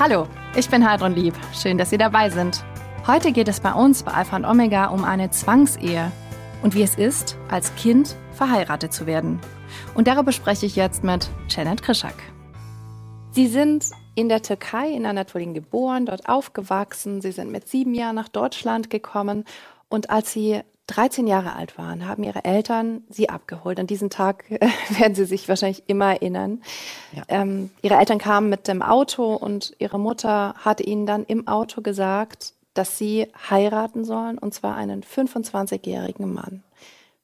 Hallo, ich bin Heidrun Lieb. Schön, dass Sie dabei sind. Heute geht es bei uns bei Alpha und Omega um eine Zwangsehe und wie es ist, als Kind verheiratet zu werden. Und darüber spreche ich jetzt mit Janet Krischak. Sie sind in der Türkei in Anatolien geboren, dort aufgewachsen. Sie sind mit sieben Jahren nach Deutschland gekommen. Und als Sie 13 Jahre alt waren, haben Ihre Eltern Sie abgeholt. An diesen Tag äh, werden Sie sich wahrscheinlich immer erinnern. Ja. Ähm, ihre Eltern kamen mit dem Auto und Ihre Mutter hatte Ihnen dann im Auto gesagt, dass Sie heiraten sollen, und zwar einen 25-jährigen Mann.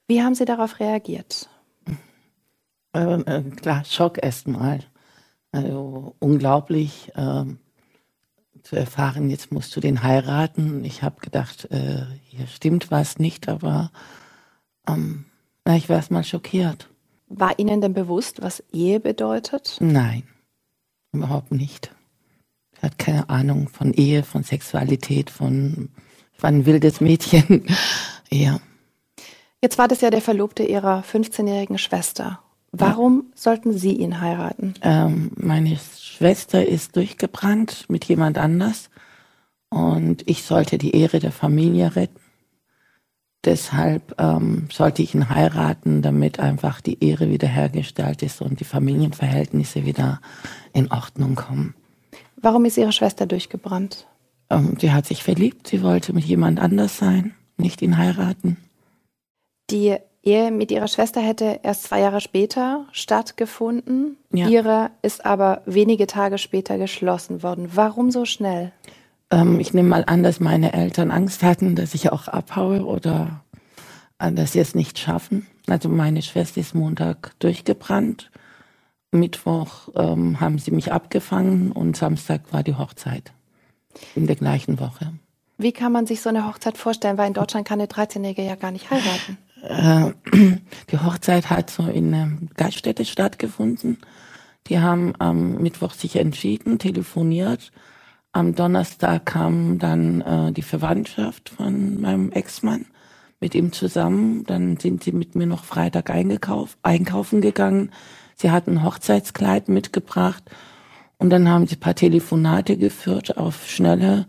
Wie haben Sie darauf reagiert? Ähm, äh, klar, Schock erstmal. Also unglaublich ähm, zu erfahren, jetzt musst du den heiraten. Ich habe gedacht, äh, hier stimmt was nicht, aber ähm, na, ich war erstmal schockiert. War Ihnen denn bewusst, was Ehe bedeutet? Nein, überhaupt nicht. Ich hatte keine Ahnung von Ehe, von Sexualität, von ich war ein wildes Mädchen. ja. Jetzt war das ja der Verlobte Ihrer 15-jährigen Schwester. Warum sollten Sie ihn heiraten? Ähm, meine Schwester ist durchgebrannt mit jemand anders und ich sollte die Ehre der Familie retten. Deshalb ähm, sollte ich ihn heiraten, damit einfach die Ehre wiederhergestellt ist und die Familienverhältnisse wieder in Ordnung kommen. Warum ist Ihre Schwester durchgebrannt? Ähm, sie hat sich verliebt, sie wollte mit jemand anders sein, nicht ihn heiraten. Die Ehe mit ihrer Schwester hätte erst zwei Jahre später stattgefunden. Ja. Ihre ist aber wenige Tage später geschlossen worden. Warum so schnell? Ähm, ich nehme mal an, dass meine Eltern Angst hatten, dass ich auch abhaue oder äh, dass sie es nicht schaffen. Also meine Schwester ist Montag durchgebrannt. Mittwoch ähm, haben sie mich abgefangen und Samstag war die Hochzeit in der gleichen Woche. Wie kann man sich so eine Hochzeit vorstellen? Weil in Deutschland kann eine 13-Jährige ja gar nicht heiraten. Äh, die Hochzeit hat so in einer Gaststätte stattgefunden. Die haben am Mittwoch sich entschieden, telefoniert. Am Donnerstag kam dann äh, die Verwandtschaft von meinem Ex-Mann mit ihm zusammen. Dann sind sie mit mir noch Freitag einkaufen gegangen. Sie hatten ein Hochzeitskleid mitgebracht und dann haben sie ein paar Telefonate geführt auf Schnelle.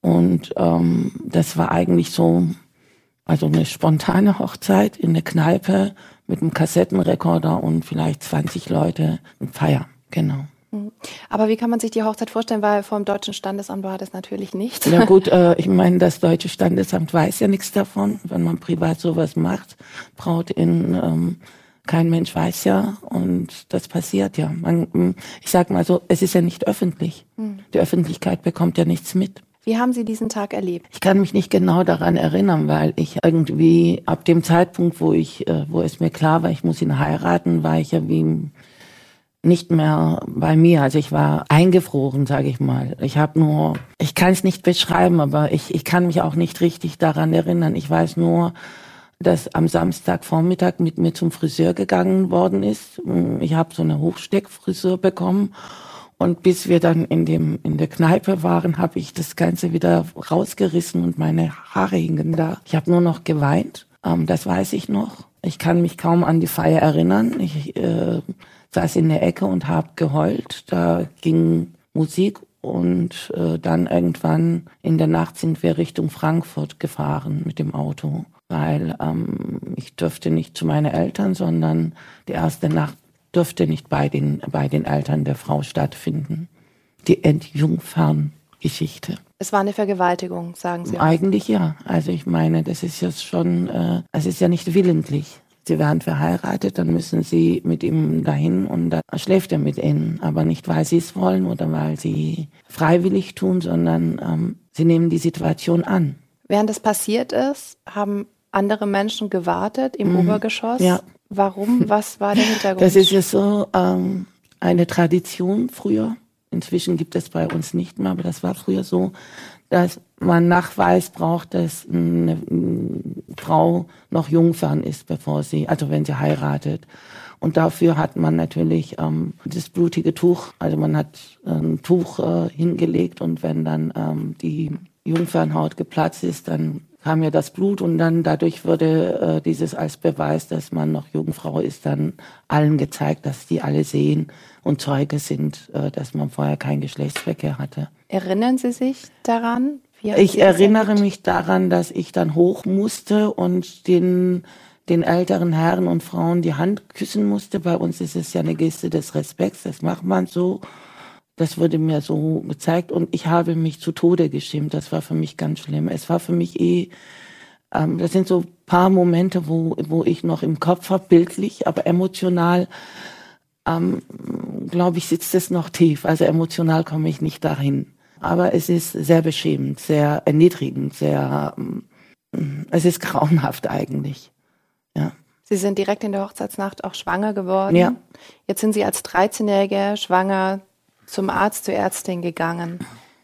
Und ähm, das war eigentlich so also eine spontane Hochzeit in der Kneipe mit einem Kassettenrekorder und vielleicht 20 Leute, ein Feier, genau. Mhm. Aber wie kann man sich die Hochzeit vorstellen? Weil vom deutschen Standesamt war das natürlich nicht. Na gut, äh, ich meine, das deutsche Standesamt weiß ja nichts davon, wenn man privat sowas macht. Braut in, ähm, kein Mensch weiß ja und das passiert ja. Man, ich sag mal so, es ist ja nicht öffentlich. Mhm. Die Öffentlichkeit bekommt ja nichts mit. Wie haben Sie diesen Tag erlebt? Ich kann mich nicht genau daran erinnern, weil ich irgendwie ab dem Zeitpunkt, wo ich, äh, wo es mir klar war, ich muss ihn heiraten, war ich ja wie nicht mehr bei mir. Also ich war eingefroren, sage ich mal. Ich habe nur, ich kann es nicht beschreiben, aber ich, ich kann mich auch nicht richtig daran erinnern. Ich weiß nur, dass am Samstagvormittag mit mir zum Friseur gegangen worden ist. Ich habe so eine Hochsteckfrisur bekommen und bis wir dann in dem in der Kneipe waren, habe ich das Ganze wieder rausgerissen und meine Haare hingen da. Ich habe nur noch geweint. Ähm, das weiß ich noch. Ich kann mich kaum an die Feier erinnern. Ich äh, saß in der Ecke und habe geheult. Da ging Musik und äh, dann irgendwann in der Nacht sind wir Richtung Frankfurt gefahren mit dem Auto, weil ähm, ich dürfte nicht zu meinen Eltern, sondern die erste Nacht dürfte nicht bei den, bei den Eltern der Frau stattfinden. Die Entjungferngeschichte. Es war eine Vergewaltigung, sagen Sie. Eigentlich ja. Also ich meine, das ist jetzt schon, äh, es ist ja nicht willentlich. Sie werden verheiratet, dann müssen sie mit ihm dahin und dann schläft er mit ihnen. Aber nicht, weil sie es wollen oder weil sie freiwillig tun, sondern ähm, sie nehmen die Situation an. Während das passiert ist, haben andere Menschen gewartet im mhm. Obergeschoss. Ja. Warum? Was war der Hintergrund? Das ist ja so ähm, eine Tradition früher. Inzwischen gibt es bei uns nicht mehr, aber das war früher so, dass man Nachweis braucht, dass eine Frau noch Jungfern ist, bevor sie, also wenn sie heiratet. Und dafür hat man natürlich ähm, das blutige Tuch, also man hat ein Tuch äh, hingelegt und wenn dann ähm, die Jungfernhaut geplatzt ist, dann kam ja das Blut und dann dadurch wurde äh, dieses als Beweis, dass man noch Jungfrau ist, dann allen gezeigt, dass die alle sehen und Zeuge sind, äh, dass man vorher keinen Geschlechtsverkehr hatte. Erinnern Sie sich daran? ich erinnere mich daran, dass ich dann hoch musste und den den älteren Herren und Frauen die Hand küssen musste. Bei uns ist es ja eine Geste des Respekts, das macht man so. Das wurde mir so gezeigt und ich habe mich zu Tode geschämt. Das war für mich ganz schlimm. Es war für mich eh, ähm, das sind so paar Momente, wo, wo ich noch im Kopf habe, bildlich, aber emotional, ähm, glaube ich, sitzt es noch tief. Also emotional komme ich nicht dahin. Aber es ist sehr beschämend, sehr erniedrigend, sehr, ähm, es ist grauenhaft eigentlich. Ja. Sie sind direkt in der Hochzeitsnacht auch schwanger geworden. Ja. Jetzt sind Sie als 13-Jährige schwanger zum Arzt, zur Ärztin gegangen.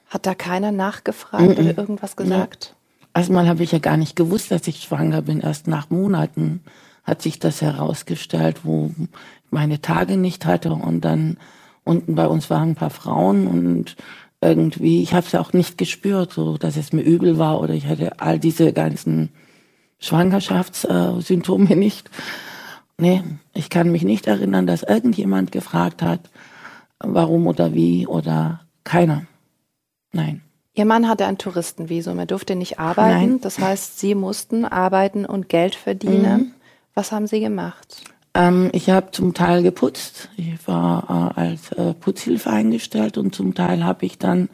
Hat da keiner nachgefragt mm -mm. oder irgendwas gesagt? Ja. Erstmal habe ich ja gar nicht gewusst, dass ich schwanger bin. Erst nach Monaten hat sich das herausgestellt, wo ich meine Tage nicht hatte. Und dann unten bei uns waren ein paar Frauen und irgendwie, ich habe es ja auch nicht gespürt, so dass es mir übel war oder ich hatte all diese ganzen Schwangerschaftssymptome nicht. Nee, ich kann mich nicht erinnern, dass irgendjemand gefragt hat, warum oder wie oder keiner. Nein. Ihr Mann hatte ein Touristenvisum, er durfte nicht arbeiten. Nein. Das heißt, Sie mussten arbeiten und Geld verdienen. Mhm. Was haben Sie gemacht? Ähm, ich habe zum Teil geputzt. Ich war äh, als äh, Putzhilfe eingestellt und zum Teil habe ich dann,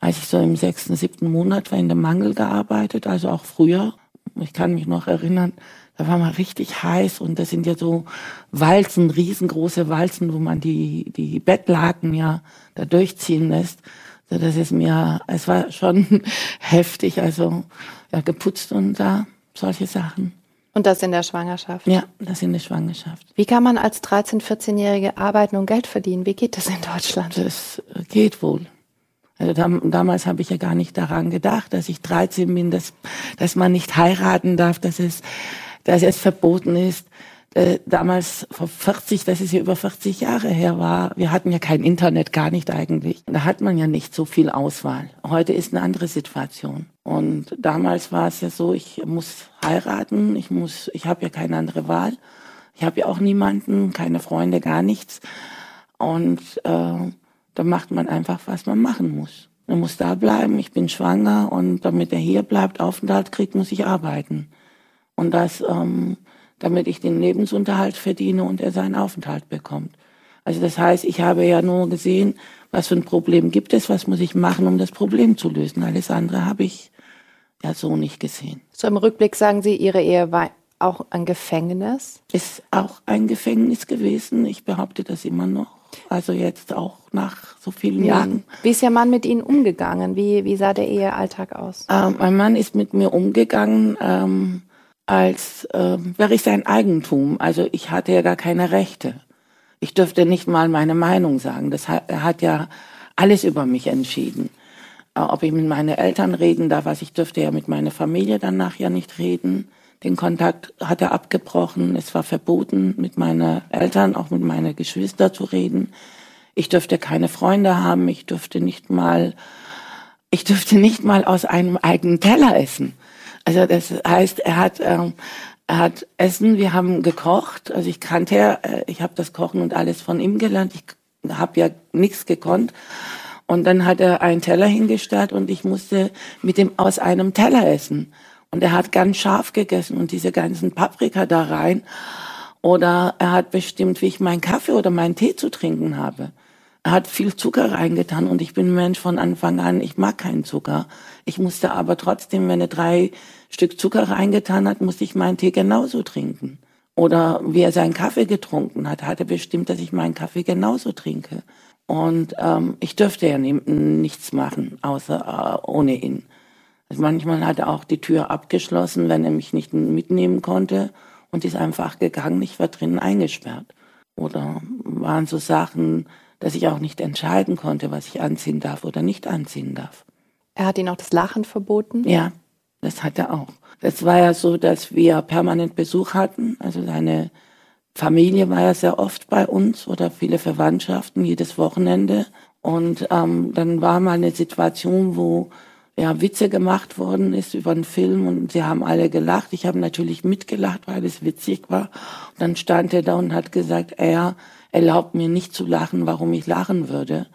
als ich so im sechsten, siebten Monat war, in dem Mangel gearbeitet, also auch früher. Ich kann mich noch erinnern, da war man richtig heiß und das sind ja so Walzen, riesengroße Walzen, wo man die, die Bettlaken ja da durchziehen lässt. So, das ist mir, es war schon heftig, also ja, geputzt und da solche Sachen. Und das in der Schwangerschaft? Ja, das in der Schwangerschaft. Wie kann man als 13-, 14-Jährige arbeiten und Geld verdienen? Wie geht das in Deutschland? Das geht wohl. Also da, damals habe ich ja gar nicht daran gedacht, dass ich 13 bin, dass, dass man nicht heiraten darf, dass es, dass es verboten ist. Äh, damals vor 40, das ist ja über 40 Jahre her war, wir hatten ja kein Internet, gar nicht eigentlich. Da hat man ja nicht so viel Auswahl. Heute ist eine andere Situation. Und damals war es ja so, ich muss heiraten, ich muss, ich habe ja keine andere Wahl. Ich habe ja auch niemanden, keine Freunde, gar nichts. Und äh, da macht man einfach, was man machen muss. Man muss da bleiben, ich bin schwanger und damit er hier bleibt, Aufenthalt kriegt, muss ich arbeiten. Und das, ähm, damit ich den Lebensunterhalt verdiene und er seinen Aufenthalt bekommt. Also das heißt, ich habe ja nur gesehen, was für ein Problem gibt es, was muss ich machen, um das Problem zu lösen. Alles andere habe ich ja so nicht gesehen. So im Rückblick sagen Sie, Ihre Ehe war auch ein Gefängnis? Ist auch ein Gefängnis gewesen. Ich behaupte das immer noch. Also jetzt auch nach so vielen ja. Jahren. Wie ist Ihr Mann mit Ihnen umgegangen? Wie, wie sah der Ehealltag aus? Ähm, mein Mann ist mit mir umgegangen, ähm, als äh, wäre ich sein Eigentum. Also ich hatte ja gar keine Rechte. Ich dürfte nicht mal meine Meinung sagen. Das hat, er hat ja alles über mich entschieden. Äh, ob ich mit meinen Eltern reden darf, was ich dürfte ja mit meiner Familie dann nachher nicht reden. Den Kontakt hat er abgebrochen. Es war verboten, mit meinen Eltern, auch mit meinen Geschwistern zu reden. Ich dürfte keine Freunde haben. Ich dürfte nicht mal, ich dürfte nicht mal aus einem eigenen Teller essen. Also das heißt, er hat, ähm, er hat Essen. Wir haben gekocht. Also ich kannte, äh, ich habe das Kochen und alles von ihm gelernt. Ich habe ja nichts gekonnt. Und dann hat er einen Teller hingestellt und ich musste mit ihm aus einem Teller essen. Und er hat ganz scharf gegessen und diese ganzen Paprika da rein. Oder er hat bestimmt, wie ich meinen Kaffee oder meinen Tee zu trinken habe. Hat viel Zucker reingetan und ich bin Mensch von Anfang an, ich mag keinen Zucker. Ich musste aber trotzdem, wenn er drei Stück Zucker reingetan hat, musste ich meinen Tee genauso trinken. Oder wie er seinen Kaffee getrunken hat, hat er bestimmt, dass ich meinen Kaffee genauso trinke. Und ähm, ich dürfte ja nichts machen, außer äh, ohne ihn. Also manchmal hat er auch die Tür abgeschlossen, wenn er mich nicht mitnehmen konnte und ist einfach gegangen. Ich war drinnen eingesperrt. Oder waren so Sachen, dass ich auch nicht entscheiden konnte, was ich anziehen darf oder nicht anziehen darf. Er hat Ihnen auch das Lachen verboten? Ja, das hat er auch. Das war ja so, dass wir permanent Besuch hatten. Also seine Familie war ja sehr oft bei uns oder viele Verwandtschaften jedes Wochenende. Und ähm, dann war mal eine Situation, wo ja, Witze gemacht worden ist über einen Film und sie haben alle gelacht. Ich habe natürlich mitgelacht, weil es witzig war. Und dann stand er da und hat gesagt, er erlaubt mir nicht zu lachen, warum ich lachen würde.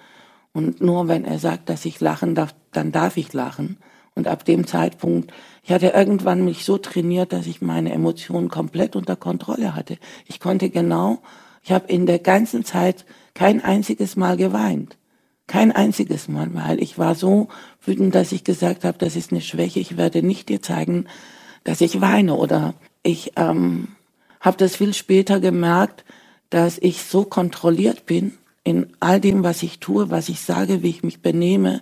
Und nur wenn er sagt, dass ich lachen darf, dann darf ich lachen. Und ab dem Zeitpunkt, ich hatte irgendwann mich so trainiert, dass ich meine Emotionen komplett unter Kontrolle hatte. Ich konnte genau, ich habe in der ganzen Zeit kein einziges Mal geweint. Kein einziges Mal, weil ich war so wütend, dass ich gesagt habe, das ist eine Schwäche, ich werde nicht dir zeigen, dass ich weine. Oder ich ähm, habe das viel später gemerkt, dass ich so kontrolliert bin in all dem, was ich tue, was ich sage, wie ich mich benehme.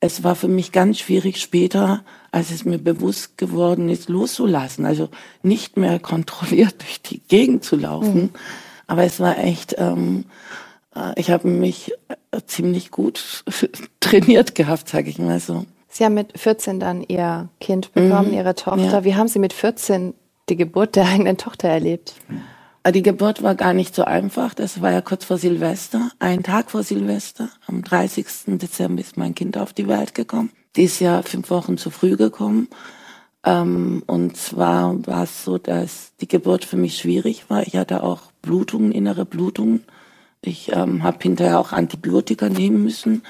Es war für mich ganz schwierig später, als es mir bewusst geworden ist, loszulassen. Also nicht mehr kontrolliert durch die Gegend zu laufen. Mhm. Aber es war echt, ähm, äh, ich habe mich äh, ziemlich gut trainiert gehabt, sage ich mal so. Sie haben mit 14 dann Ihr Kind bekommen, mhm. Ihre Tochter. Ja. Wie haben Sie mit 14 die Geburt der eigenen Tochter erlebt? Äh, die Geburt war gar nicht so einfach. Das war ja kurz vor Silvester, ein Tag vor Silvester. Am 30. Dezember ist mein Kind auf die Welt gekommen. Die ist ja fünf Wochen zu früh gekommen. Ähm, und zwar war es so, dass die Geburt für mich schwierig war. Ich hatte auch Blutungen, innere Blutungen. Ich ähm, habe hinterher auch Antibiotika nehmen müssen.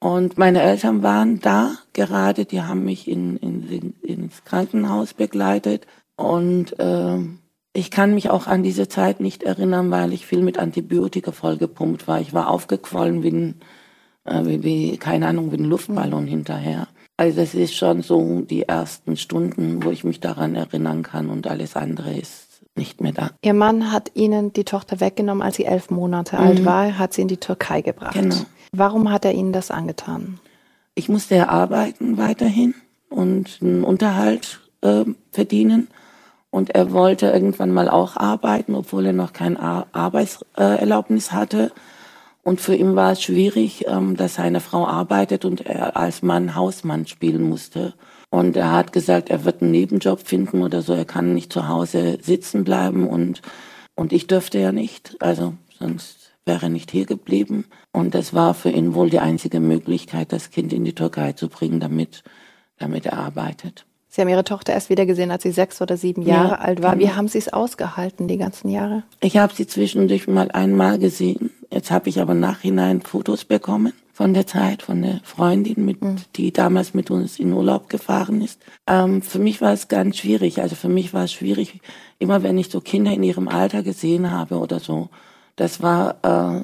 Und meine Eltern waren da gerade, die haben mich in, in, in, ins Krankenhaus begleitet. Und äh, ich kann mich auch an diese Zeit nicht erinnern, weil ich viel mit Antibiotika vollgepumpt war. Ich war aufgequollen wie, ein, äh, wie, wie keine Ahnung, wie ein Luftballon hinterher. Also das ist schon so die ersten Stunden, wo ich mich daran erinnern kann und alles andere ist nicht mehr da. Ihr Mann hat Ihnen die Tochter weggenommen, als sie elf Monate mhm. alt war, hat sie in die Türkei gebracht. Genau. Warum hat er Ihnen das angetan? Ich musste ja arbeiten weiterhin und einen Unterhalt äh, verdienen. Und er wollte irgendwann mal auch arbeiten, obwohl er noch kein Ar Arbeitserlaubnis hatte. Und für ihn war es schwierig, ähm, dass seine Frau arbeitet und er als Mann Hausmann spielen musste. Und er hat gesagt, er wird einen Nebenjob finden oder so. Er kann nicht zu Hause sitzen bleiben und, und ich dürfte ja nicht. Also sonst wäre er nicht hier geblieben. Und das war für ihn wohl die einzige Möglichkeit, das Kind in die Türkei zu bringen, damit, damit er arbeitet. Sie haben Ihre Tochter erst wieder gesehen, als sie sechs oder sieben Jahre ja, alt war. Genau. Wie haben Sie es ausgehalten, die ganzen Jahre? Ich habe sie zwischendurch mal einmal gesehen. Jetzt habe ich aber nachhinein Fotos bekommen von der Zeit, von der Freundin, mit, mhm. die damals mit uns in Urlaub gefahren ist. Ähm, für mich war es ganz schwierig. Also für mich war es schwierig, immer wenn ich so Kinder in ihrem Alter gesehen habe oder so. Das war äh,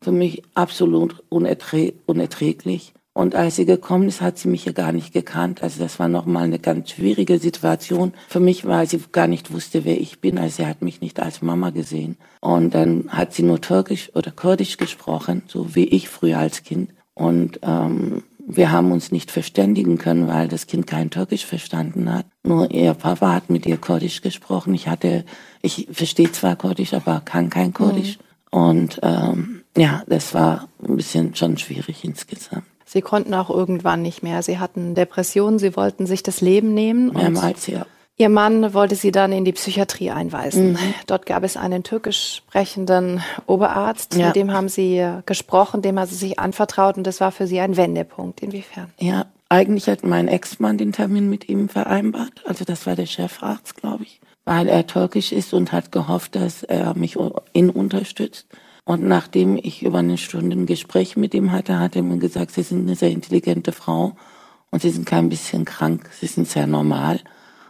für mich absolut unerträ unerträglich. Und als sie gekommen ist, hat sie mich ja gar nicht gekannt. Also das war nochmal eine ganz schwierige Situation für mich, weil sie gar nicht wusste, wer ich bin. Also sie hat mich nicht als Mama gesehen. Und dann hat sie nur Türkisch oder Kurdisch gesprochen, so wie ich früher als Kind. Und ähm, wir haben uns nicht verständigen können, weil das Kind kein Türkisch verstanden hat. Nur ihr Papa hat mit ihr Kurdisch gesprochen. Ich hatte, ich verstehe zwar Kurdisch, aber kann kein Kurdisch. Mhm. Und ähm, ja, das war ein bisschen schon schwierig insgesamt. Sie konnten auch irgendwann nicht mehr. Sie hatten Depressionen, sie wollten sich das Leben nehmen. Mehrmals, ja. Ihr Mann wollte sie dann in die Psychiatrie einweisen. Mhm. Dort gab es einen türkisch sprechenden Oberarzt, ja. mit dem haben sie gesprochen, dem haben sie sich anvertraut und das war für sie ein Wendepunkt. Inwiefern? Ja, eigentlich hat mein Ex-Mann den Termin mit ihm vereinbart. Also das war der Chefarzt, glaube ich, weil er türkisch ist und hat gehofft, dass er mich ihn unterstützt. Und nachdem ich über eine Stunde ein Gespräch mit ihm hatte, hat er mir gesagt, Sie sind eine sehr intelligente Frau und Sie sind kein bisschen krank, Sie sind sehr normal.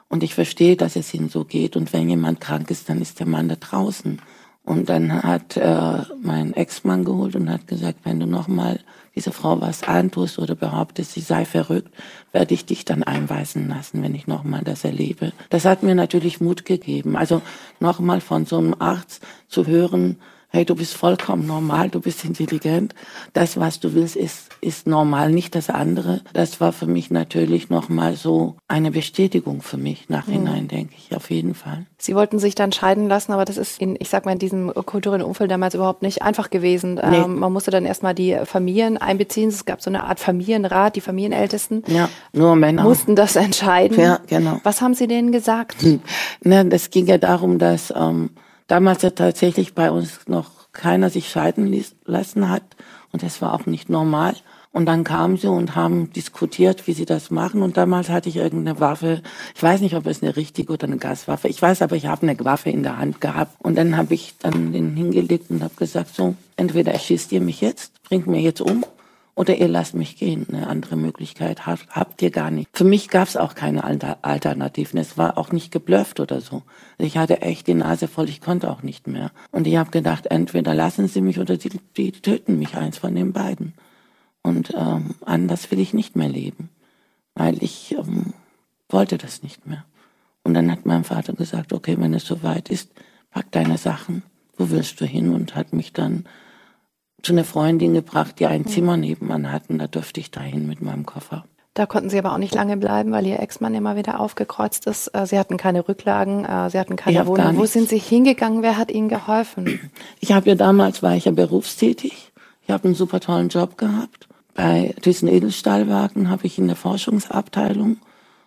Und ich verstehe, dass es Ihnen so geht. Und wenn jemand krank ist, dann ist der Mann da draußen. Und dann hat äh, mein Ex-Mann geholt und hat gesagt, wenn du nochmal dieser Frau was antust oder behauptest, sie sei verrückt, werde ich dich dann einweisen lassen, wenn ich nochmal das erlebe. Das hat mir natürlich Mut gegeben. Also nochmal von so einem Arzt zu hören, hey, du bist vollkommen normal, du bist intelligent. Das, was du willst, ist, ist normal, nicht das andere. Das war für mich natürlich nochmal so eine Bestätigung für mich nachhinein, mhm. denke ich, auf jeden Fall. Sie wollten sich dann scheiden lassen, aber das ist in, ich sag mal, in diesem kulturellen Umfeld damals überhaupt nicht einfach gewesen. Nee. Ähm, man musste dann erstmal die Familien einbeziehen. Es gab so eine Art Familienrat, die Familienältesten. Ja, nur Männer. Mussten das entscheiden. Ja, genau. Was haben Sie denen gesagt? Hm. Na, das ging ja darum, dass ähm, damals ja tatsächlich bei uns noch keiner sich scheiden lassen hat. Und das war auch nicht normal. Und dann kamen sie und haben diskutiert, wie sie das machen. Und damals hatte ich irgendeine Waffe. Ich weiß nicht, ob es eine richtige oder eine Gaswaffe. Ich weiß aber, ich habe eine Waffe in der Hand gehabt. Und dann habe ich dann den hingelegt und habe gesagt, so, entweder erschießt ihr mich jetzt, bringt mir jetzt um, oder ihr lasst mich gehen. Eine andere Möglichkeit habt, ihr gar nicht. Für mich gab es auch keine Alternativen. Es war auch nicht geblufft oder so. Ich hatte echt die Nase voll, ich konnte auch nicht mehr. Und ich habe gedacht, entweder lassen sie mich oder die, die töten mich, eins von den beiden. Und ähm, anders will ich nicht mehr leben, weil ich ähm, wollte das nicht mehr. Und dann hat mein Vater gesagt, okay, wenn es soweit ist, pack deine Sachen, wo willst du hin? Und hat mich dann zu einer Freundin gebracht, die ein Zimmer nebenan hatten. Da durfte ich dahin mit meinem Koffer. Da konnten Sie aber auch nicht lange bleiben, weil Ihr Ex-Mann immer wieder aufgekreuzt ist. Äh, Sie hatten keine Rücklagen, äh, Sie hatten keine Wohnung. Wo sind Sie hingegangen? Wer hat Ihnen geholfen? Ich habe ja damals, war ich ja berufstätig. Ich habe einen super tollen Job gehabt. Bei Thyssen Edelstahlwerken habe ich in der Forschungsabteilung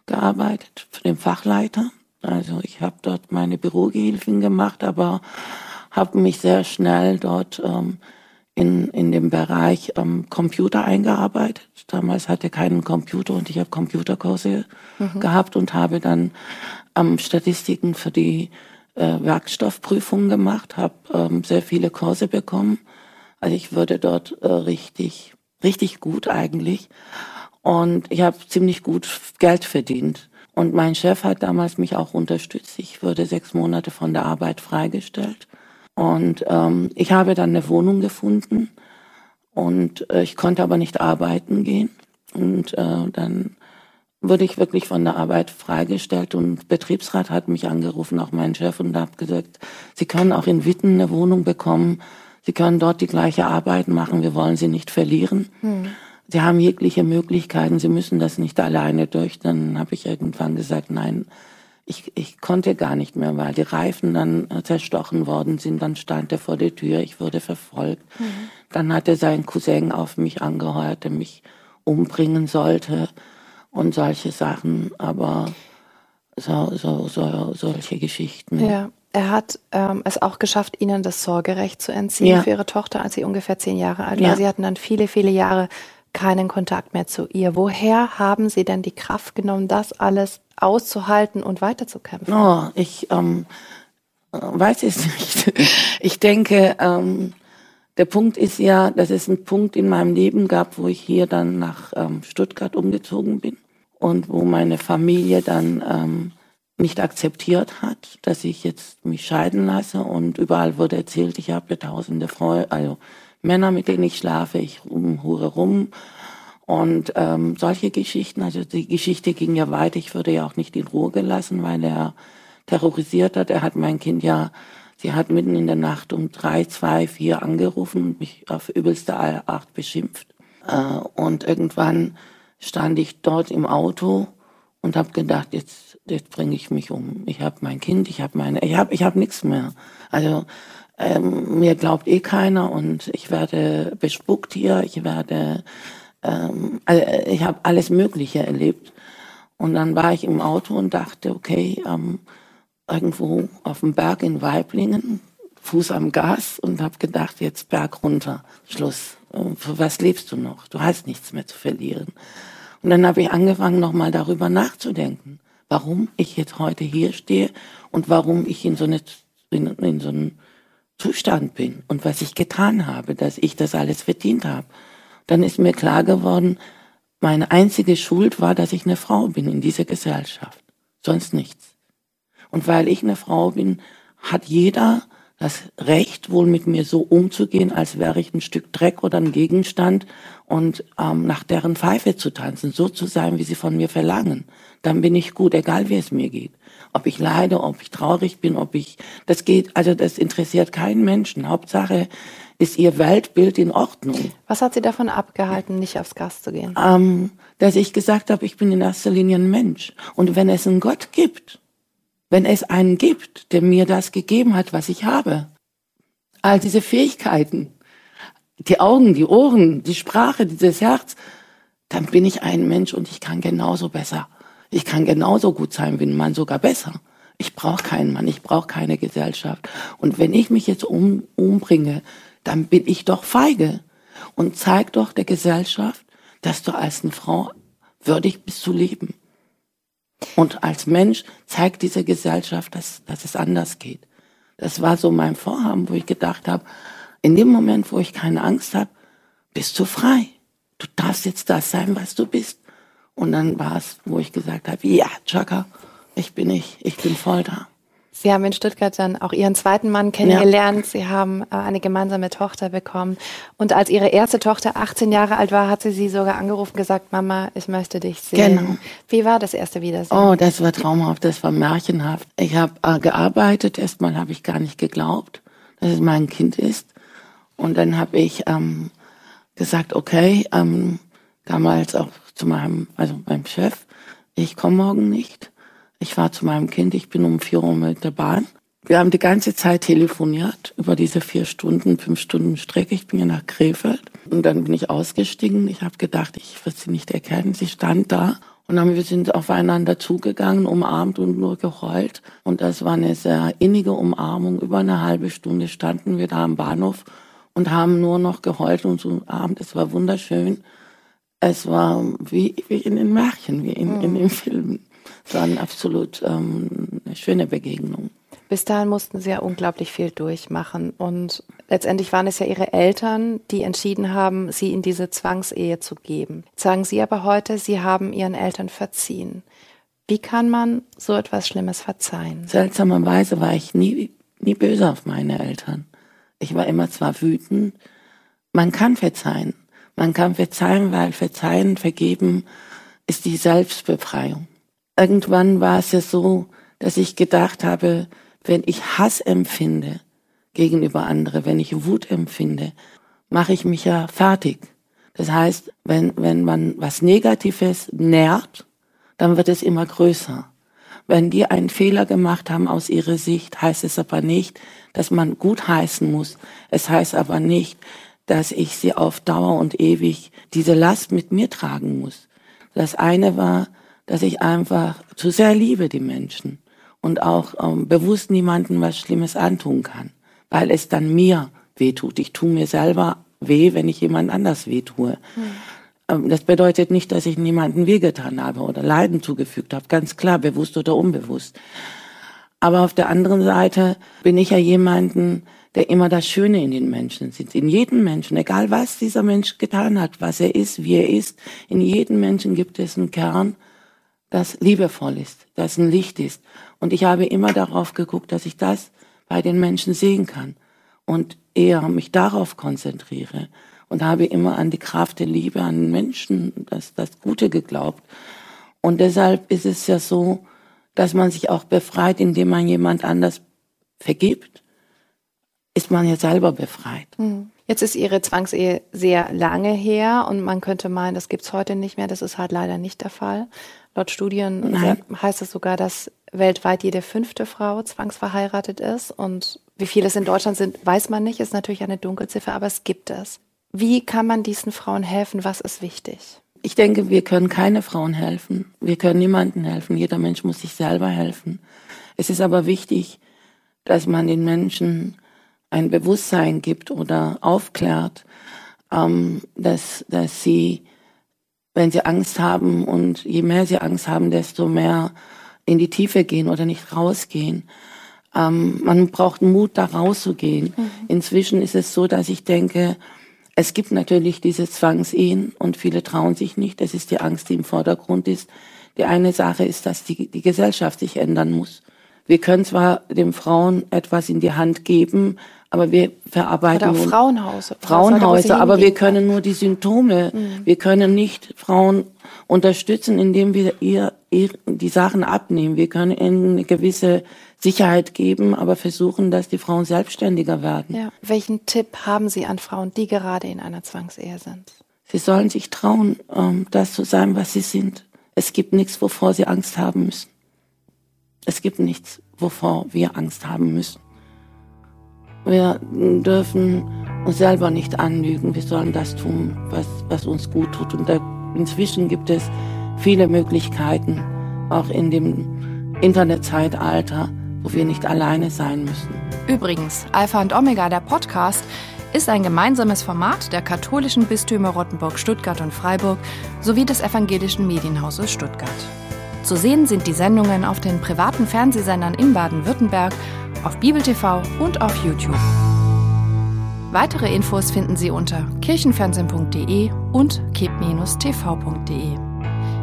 gearbeitet, für den Fachleiter. Also ich habe dort meine Bürogehilfin gemacht, aber habe mich sehr schnell dort ähm, in, in dem Bereich ähm, Computer eingearbeitet. Damals hatte keinen Computer und ich habe Computerkurse mhm. gehabt und habe dann ähm, Statistiken für die äh, Werkstoffprüfung gemacht, habe ähm, sehr viele Kurse bekommen. Also ich würde dort äh, richtig, richtig gut eigentlich. Und ich habe ziemlich gut Geld verdient. Und mein Chef hat damals mich auch unterstützt. Ich wurde sechs Monate von der Arbeit freigestellt. Und ähm, ich habe dann eine Wohnung gefunden und äh, ich konnte aber nicht arbeiten gehen. Und äh, dann wurde ich wirklich von der Arbeit freigestellt und Betriebsrat hat mich angerufen, auch mein Chef, und hat gesagt, Sie können auch in Witten eine Wohnung bekommen. Sie können dort die gleiche Arbeit machen. Wir wollen Sie nicht verlieren. Hm. Sie haben jegliche Möglichkeiten. Sie müssen das nicht alleine durch. Dann habe ich irgendwann gesagt, nein, ich, ich konnte gar nicht mehr, weil die Reifen dann äh, zerstochen worden sind. Dann stand er vor der Tür, ich wurde verfolgt. Mhm. Dann hatte sein Cousin auf mich angeheuert, der mich umbringen sollte und solche Sachen. Aber so, so, so solche Geschichten. Ja. Er hat ähm, es auch geschafft, Ihnen das Sorgerecht zu entziehen ja. für Ihre Tochter, als sie ungefähr zehn Jahre alt war. Ja. Sie hatten dann viele, viele Jahre keinen Kontakt mehr zu ihr. Woher haben Sie denn die Kraft genommen, das alles auszuhalten und weiterzukämpfen? Oh, ich ähm, äh, weiß es nicht. Ich denke, ähm, der Punkt ist ja, dass es einen Punkt in meinem Leben gab, wo ich hier dann nach ähm, Stuttgart umgezogen bin und wo meine Familie dann ähm, nicht akzeptiert hat, dass ich jetzt mich scheiden lasse und überall wurde erzählt, ich habe tausende Freunde, also Männer, mit denen ich schlafe, ich hure rum und ähm, solche Geschichten, also die Geschichte ging ja weiter, ich würde ja auch nicht in Ruhe gelassen, weil er terrorisiert hat. Er hat mein Kind ja, sie hat mitten in der Nacht um drei, zwei, vier angerufen und mich auf übelste Art beschimpft. Äh, und irgendwann stand ich dort im Auto und habe gedacht, jetzt, jetzt bringe ich mich um. Ich habe mein Kind, ich habe meine, ich habe ich hab nichts mehr. Also ähm, mir glaubt eh keiner und ich werde bespuckt hier, ich werde ähm, ich habe alles Mögliche erlebt. Und dann war ich im Auto und dachte, okay, ähm, irgendwo auf dem Berg in Weiblingen, Fuß am Gas und habe gedacht, jetzt Berg runter, Schluss. Für was lebst du noch? Du hast nichts mehr zu verlieren. Und dann habe ich angefangen, nochmal darüber nachzudenken, warum ich jetzt heute hier stehe und warum ich in so, eine, in, in so einem Zustand bin und was ich getan habe, dass ich das alles verdient habe dann ist mir klar geworden, meine einzige Schuld war, dass ich eine Frau bin in dieser Gesellschaft. Sonst nichts. Und weil ich eine Frau bin, hat jeder das Recht, wohl mit mir so umzugehen, als wäre ich ein Stück Dreck oder ein Gegenstand und ähm, nach deren Pfeife zu tanzen, so zu sein, wie sie von mir verlangen. Dann bin ich gut, egal wie es mir geht. Ob ich leide, ob ich traurig bin, ob ich, das geht, also das interessiert keinen Menschen. Hauptsache, ist ihr Weltbild in Ordnung. Was hat Sie davon abgehalten, nicht aufs Gas zu gehen? Ähm, dass ich gesagt habe, ich bin in erster Linie ein Mensch. Und wenn es einen Gott gibt, wenn es einen gibt, der mir das gegeben hat, was ich habe, all diese Fähigkeiten, die Augen, die Ohren, die Sprache, dieses Herz, dann bin ich ein Mensch und ich kann genauso besser. Ich kann genauso gut sein wie ein Mann, sogar besser. Ich brauche keinen Mann, ich brauche keine Gesellschaft. Und wenn ich mich jetzt um, umbringe, dann bin ich doch feige. und zeig doch der Gesellschaft, dass du als eine Frau würdig bist zu leben. Und als Mensch zeigt diese Gesellschaft, dass, dass es anders geht. Das war so mein Vorhaben, wo ich gedacht habe, in dem Moment, wo ich keine Angst habe, bist du frei. Du darfst jetzt das sein, was du bist. Und dann war es, wo ich gesagt habe, ja, Chaka, ich bin ich, ich bin voll da. Sie haben in Stuttgart dann auch Ihren zweiten Mann kennengelernt. Ja. Sie haben äh, eine gemeinsame Tochter bekommen. Und als Ihre erste Tochter 18 Jahre alt war, hat sie Sie sogar angerufen und gesagt, Mama, ich möchte dich sehen. Genau. Wie war das erste Wiedersehen? Oh, das war traumhaft, das war märchenhaft. Ich habe äh, gearbeitet. Erstmal habe ich gar nicht geglaubt, dass es mein Kind ist. Und dann habe ich ähm, gesagt, okay, ähm, damals auch zu meinem, also meinem Chef, ich komme morgen nicht ich war zu meinem Kind, ich bin um vier Uhr mit der Bahn. Wir haben die ganze Zeit telefoniert über diese vier Stunden, fünf Stunden Strecke. Ich bin ja nach Krefeld und dann bin ich ausgestiegen. Ich habe gedacht, ich würde sie nicht erkennen. Sie stand da und dann wir sind aufeinander zugegangen, umarmt und nur geheult. Und das war eine sehr innige Umarmung. Über eine halbe Stunde standen wir da am Bahnhof und haben nur noch geheult und umarmt. Es war wunderschön. Es war wie, wie in den Märchen, wie in, in den Filmen. Es war eine absolut ähm, eine schöne Begegnung. Bis dahin mussten Sie ja unglaublich viel durchmachen. Und letztendlich waren es ja Ihre Eltern, die entschieden haben, Sie in diese Zwangsehe zu geben. Jetzt sagen Sie aber heute, Sie haben Ihren Eltern verziehen. Wie kann man so etwas Schlimmes verzeihen? Seltsamerweise war ich nie, nie böse auf meine Eltern. Ich war immer zwar wütend, man kann verzeihen. Man kann verzeihen, weil verzeihen, vergeben ist die Selbstbefreiung irgendwann war es ja so, dass ich gedacht habe, wenn ich Hass empfinde gegenüber andere, wenn ich Wut empfinde, mache ich mich ja fertig. Das heißt, wenn, wenn man was Negatives nährt, dann wird es immer größer. Wenn die einen Fehler gemacht haben aus ihrer Sicht, heißt es aber nicht, dass man gut heißen muss. Es heißt aber nicht, dass ich sie auf Dauer und ewig diese Last mit mir tragen muss. Das eine war, dass ich einfach zu sehr liebe die Menschen und auch ähm, bewusst niemanden was Schlimmes antun kann, weil es dann mir wehtut. Ich tue mir selber weh, wenn ich jemand anders wehtue. Mhm. das bedeutet nicht, dass ich niemanden wehgetan habe oder Leiden zugefügt habe, ganz klar, bewusst oder unbewusst. Aber auf der anderen Seite bin ich ja jemanden, der immer das Schöne in den Menschen sieht. In jedem Menschen, egal was dieser Mensch getan hat, was er ist, wie er ist, in jedem Menschen gibt es einen Kern, das liebevoll ist, das ein Licht ist. Und ich habe immer darauf geguckt, dass ich das bei den Menschen sehen kann und eher mich darauf konzentriere und habe immer an die Kraft der Liebe an Menschen, das, das Gute geglaubt. Und deshalb ist es ja so, dass man sich auch befreit, indem man jemand anders vergibt, ist man ja selber befreit. Mhm. Jetzt ist Ihre Zwangsehe sehr lange her und man könnte meinen, das gibt's heute nicht mehr. Das ist halt leider nicht der Fall. Laut Studien Nein. heißt es sogar, dass weltweit jede fünfte Frau zwangsverheiratet ist. Und wie viele es in Deutschland sind, weiß man nicht, ist natürlich eine Dunkelziffer, aber es gibt es. Wie kann man diesen Frauen helfen? Was ist wichtig? Ich denke, wir können keine Frauen helfen. Wir können niemandem helfen. Jeder Mensch muss sich selber helfen. Es ist aber wichtig, dass man den Menschen ein Bewusstsein gibt oder aufklärt, ähm, dass, dass sie wenn sie Angst haben und je mehr sie Angst haben, desto mehr in die Tiefe gehen oder nicht rausgehen. Ähm, man braucht Mut, da rauszugehen. Mhm. Inzwischen ist es so, dass ich denke, es gibt natürlich diese Zwangsehen und viele trauen sich nicht. Das ist die Angst, die im Vordergrund ist. Die eine Sache ist, dass die, die Gesellschaft sich ändern muss. Wir können zwar den Frauen etwas in die Hand geben, aber wir verarbeiten Oder auch Frauenhäuser. Frauenhäuser, aber wir können nur die Symptome. Mhm. Wir können nicht Frauen unterstützen, indem wir ihr, ihr die Sachen abnehmen. Wir können ihnen eine gewisse Sicherheit geben, aber versuchen, dass die Frauen selbstständiger werden. Ja. Welchen Tipp haben Sie an Frauen, die gerade in einer Zwangsehe sind? Sie sollen sich trauen, ähm, das zu sein, was sie sind. Es gibt nichts, wovor sie Angst haben müssen. Es gibt nichts, wovor wir Angst haben müssen. Wir dürfen uns selber nicht anlügen. Wir sollen das tun, was, was uns gut tut. Und da, inzwischen gibt es viele Möglichkeiten, auch in dem Internetzeitalter, wo wir nicht alleine sein müssen. Übrigens, Alpha und Omega, der Podcast, ist ein gemeinsames Format der katholischen Bistümer Rottenburg, Stuttgart und Freiburg sowie des evangelischen Medienhauses Stuttgart. Zu sehen sind die Sendungen auf den privaten Fernsehsendern in Baden-Württemberg, auf Bibel TV und auf YouTube. Weitere Infos finden Sie unter kirchenfernsehen.de und kip-tv.de.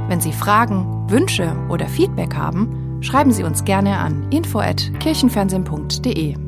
Wenn Sie Fragen, Wünsche oder Feedback haben, schreiben Sie uns gerne an info@kirchenfernsehen.de.